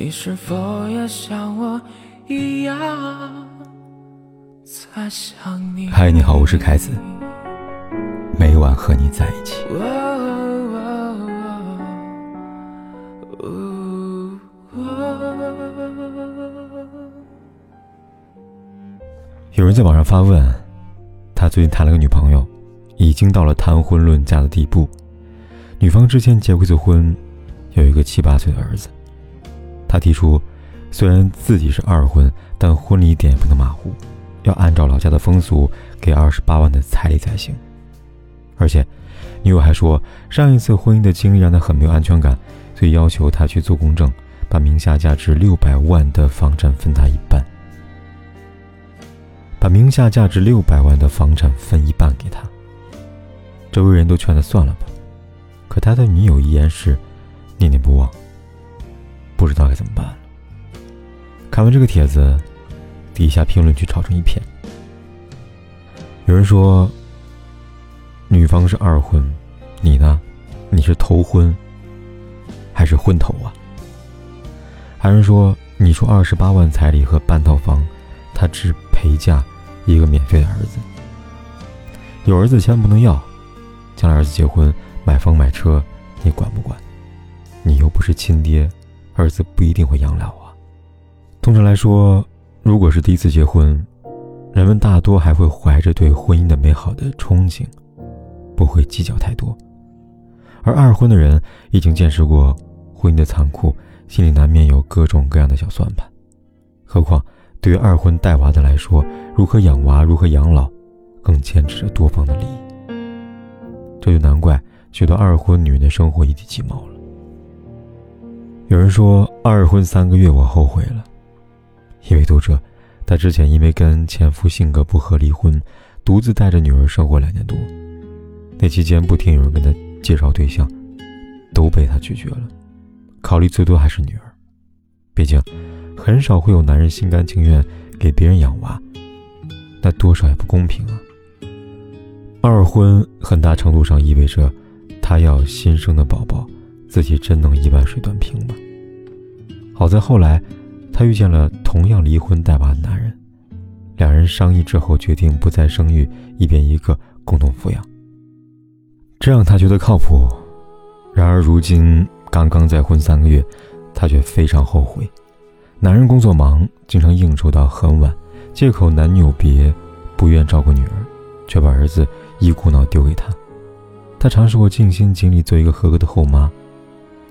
你是否也像我一样在想你？嗨，你好，我是凯子，每晚和你在一起。有人在网上发问，他最近谈了个女朋友，已经到了谈婚论嫁的地步。女方之前结过一次婚，有一个七八岁的儿子。他提出，虽然自己是二婚，但婚礼点也不能马虎，要按照老家的风俗给二十八万的彩礼才行。而且，女友还说，上一次婚姻的经历让他很没有安全感，所以要求他去做公证，把名下价值六百万的房产分他一半。把名下价值六百万的房产分一半给他。周围人都劝他算了吧，可他的女友依然是念念不忘。不知道该怎么办了。看完这个帖子，底下评论区吵成一片。有人说，女方是二婚，你呢？你是头婚还是婚头啊？还是说，你出二十八万彩礼和半套房，他只陪嫁一个免费的儿子。有儿子千万不能要，将来儿子结婚买房买车，你管不管？你又不是亲爹。儿子不一定会养老啊。通常来说，如果是第一次结婚，人们大多还会怀着对婚姻的美好的憧憬，不会计较太多。而二婚的人已经见识过婚姻的残酷，心里难免有各种各样的小算盘。何况对于二婚带娃的来说，如何养娃、如何养老，更牵扯着多方的利益。这就难怪许多二婚女人的生活一地鸡毛了。有人说二婚三个月我后悔了，一位读者，他之前因为跟前夫性格不合离婚，独自带着女儿生活两年多，那期间不停有人跟他介绍对象，都被他拒绝了，考虑最多还是女儿，毕竟很少会有男人心甘情愿给别人养娃，那多少也不公平啊。二婚很大程度上意味着他要新生的宝宝。自己真能一碗水端平吗？好在后来，她遇见了同样离婚带娃的男人，两人商议之后决定不再生育，一边一个共同抚养。这让她觉得靠谱。然而如今刚刚再婚三个月，她却非常后悔。男人工作忙，经常应酬到很晚，借口男女有别，不愿照顾女儿，却把儿子一股脑丢给他。她尝试过尽心尽力做一个合格的后妈。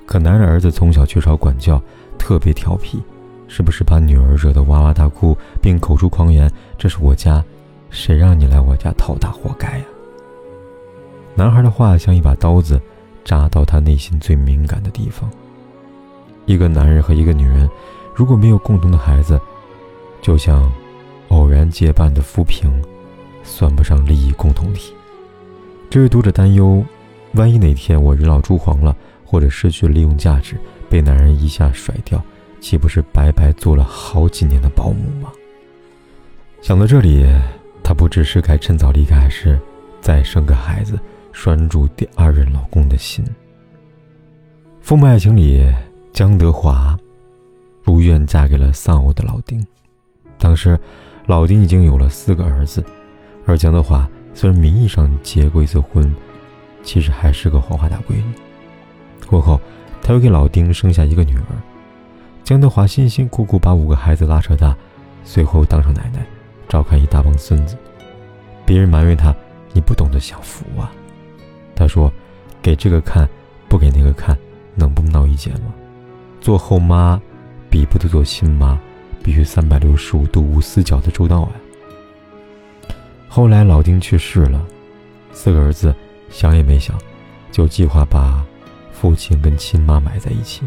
可男人儿子从小缺少管教，特别调皮，时不时把女儿惹得哇哇大哭，并口出狂言：“这是我家，谁让你来我家讨打，活该呀！”男孩的话像一把刀子，扎到他内心最敏感的地方。一个男人和一个女人，如果没有共同的孩子，就像偶然结伴的浮萍，算不上利益共同体。这位读者担忧：万一哪天我人老珠黄了？或者失去利用价值，被男人一下甩掉，岂不是白白做了好几年的保姆吗？想到这里，她不知是该趁早离开，还是再生个孩子，拴住第二任老公的心。《父母爱情》里，江德华如愿嫁给了丧偶的老丁。当时，老丁已经有了四个儿子，而江德华虽然名义上结过一次婚，其实还是个黄花大闺女。过后，他又给老丁生下一个女儿。江德华辛辛苦苦把五个孩子拉扯大，随后当上奶奶，照看一大帮孙子。别人埋怨他：“你不懂得享福啊。”他说：“给这个看，不给那个看，能不闹意见吗？做后妈，比不得做亲妈，必须三百六十五度无死角的周到啊。”后来老丁去世了，四个儿子想也没想，就计划把。父亲跟亲妈埋在一起，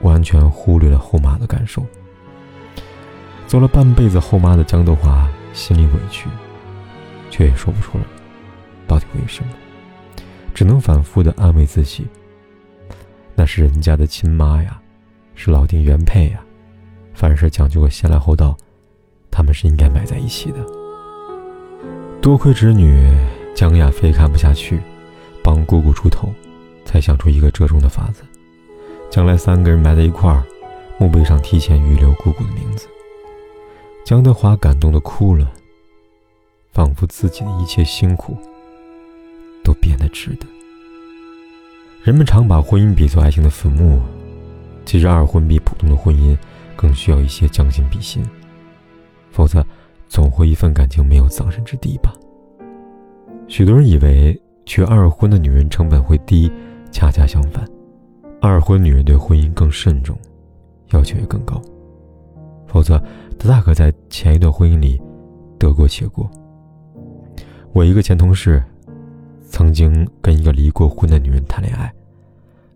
完全忽略了后妈的感受。做了半辈子后妈的江德华心里委屈，却也说不出来，到底为什么？只能反复的安慰自己：“那是人家的亲妈呀，是老丁原配呀，凡事讲究个先来后到，他们是应该埋在一起的。”多亏侄女江亚飞看不下去，帮姑姑出头。才想出一个折中的法子，将来三个人埋在一块儿，墓碑上提前预留姑姑的名字。江德华感动的哭了，仿佛自己的一切辛苦都变得值得。人们常把婚姻比作爱情的坟墓，其实二婚比普通的婚姻更需要一些将心比心，否则总会一份感情没有葬身之地吧。许多人以为娶二婚的女人成本会低，恰恰相反，二婚女人对婚姻更慎重，要求也更高，否则她大可在前一段婚姻里得过且过。我一个前同事。曾经跟一个离过婚的女人谈恋爱，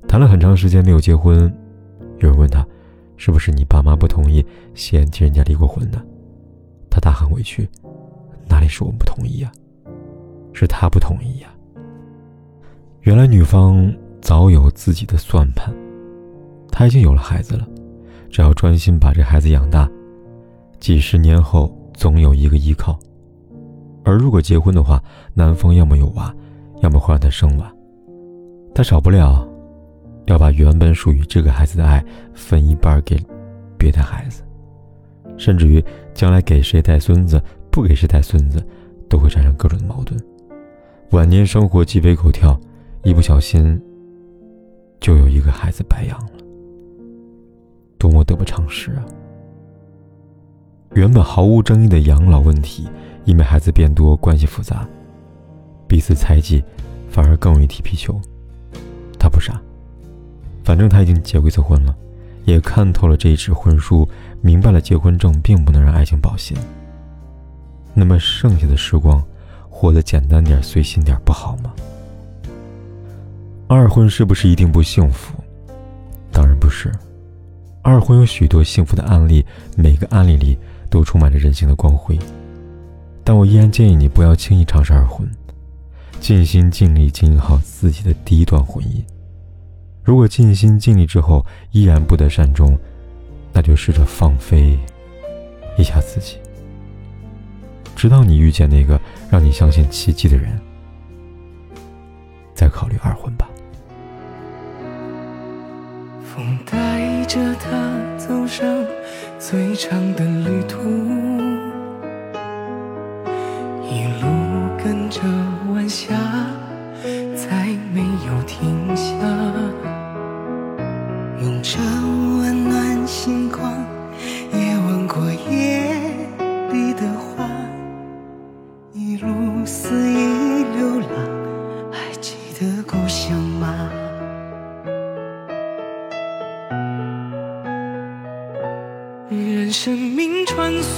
谈了很长时间没有结婚。有人问他，是不是你爸妈不同意，嫌弃人家离过婚的？他大喊委屈：“哪里是我不同意呀？是他不同意呀！”原来女方早有自己的算盘，她已经有了孩子了，只要专心把这孩子养大，几十年后总有一个依靠。而如果结婚的话，男方要么有娃。要么会让他生娃，他少不了要把原本属于这个孩子的爱分一半给别的孩子，甚至于将来给谁带孙子，不给谁带孙子，都会产生各种的矛盾。晚年生活鸡飞狗跳，一不小心就有一个孩子白养了，多么得不偿失啊！原本毫无争议的养老问题，因为孩子变多，关系复杂。彼此猜忌，反而更容易踢皮球。他不傻，反正他已经结过一次婚了，也看透了这一纸婚书，明白了结婚证并不能让爱情保鲜。那么剩下的时光，活得简单点、随心点，不好吗？二婚是不是一定不幸福？当然不是。二婚有许多幸福的案例，每个案例里都充满着人性的光辉。但我依然建议你不要轻易尝试二婚。尽心尽力经营好自己的第一段婚姻。如果尽心尽力之后依然不得善终，那就试着放飞一下自己，直到你遇见那个让你相信奇迹的人，再考虑二婚吧。风带着他走上最长的旅途，一路跟着。晚霞